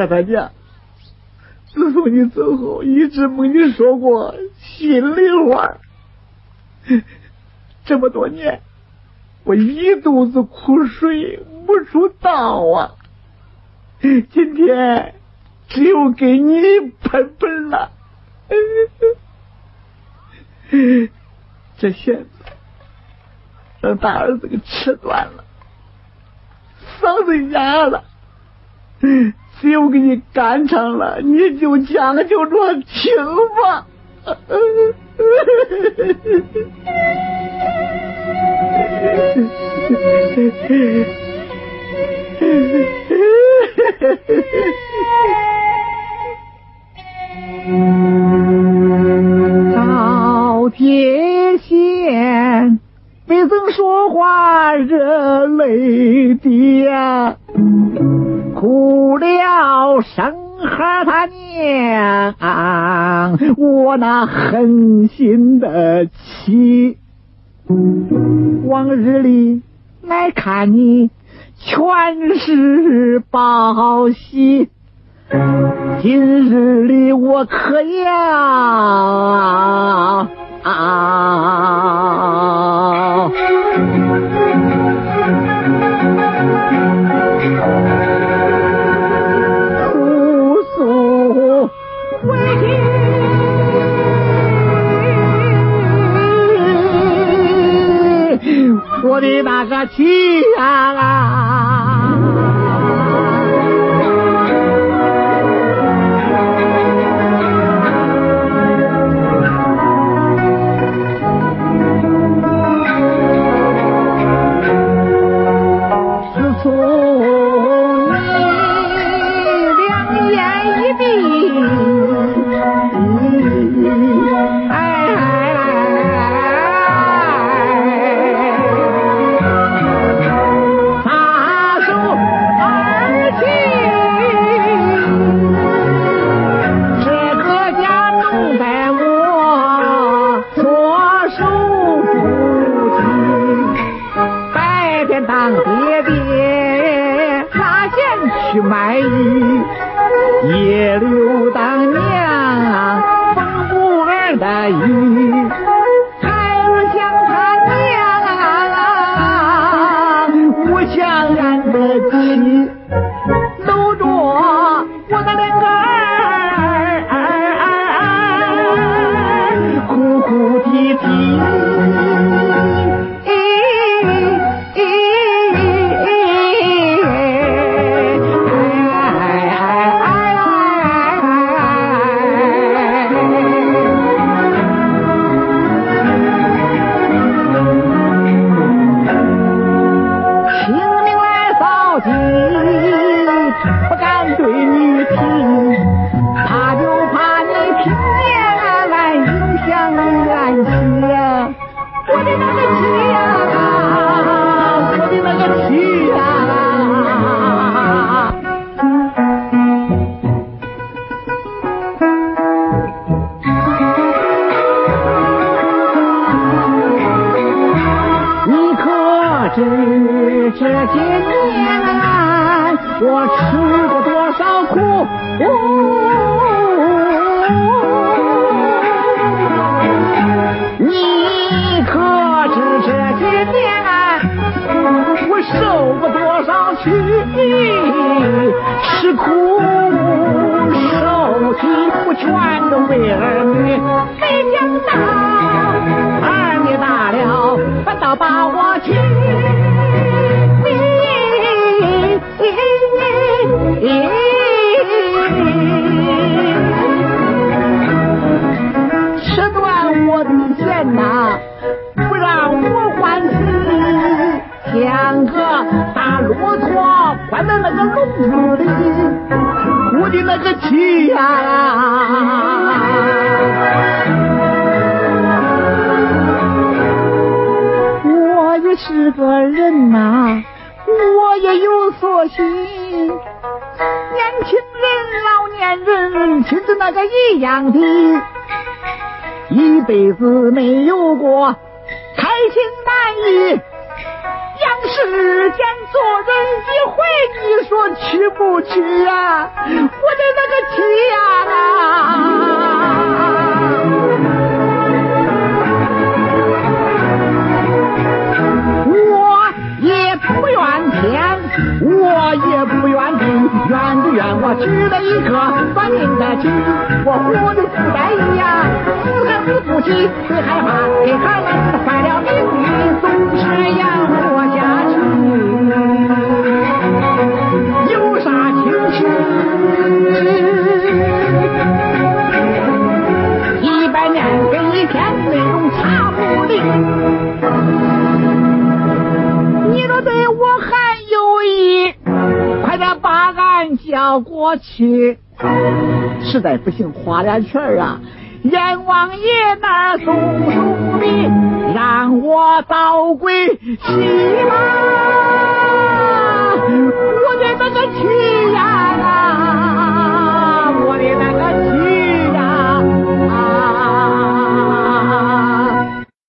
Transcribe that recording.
大大娘，自从你走后，一直没你说过心里话。这么多年，我一肚子苦水没处倒啊！今天只有给你喷喷了。这弦子让大儿子给吃断了，嗓子哑了。只有给你干唱了，你就将就着听吧。赵铁线，没曾说话热泪滴呀，哭了生孩他娘，我那狠心的妻。往日里来看你，全是报喜。今日里我可要去卖艺，夜溜当娘缝布儿的衣。孩儿想他娘，我想俺的妻，搂着我的两个儿，哭哭啼啼。我吃过多少苦？你可知这些年我受过多少气？吃苦受气，我全都为儿女，两，个大骆驼关在那个笼子里，我的那个气呀、我也是个人呐、我也有所心。年轻人、老年人，亲的那个一样的，一辈子没有过开心满意，世间做人一回，你说去不去呀？我的那个天啊！我也不愿地，愿就愿我娶了一个算命的妻，我活的不在意呀，死还死不起，最害怕给孩们把俺叫过去，实在不行花俩钱啊，阎王爷那儿送送礼，让我早归西吧。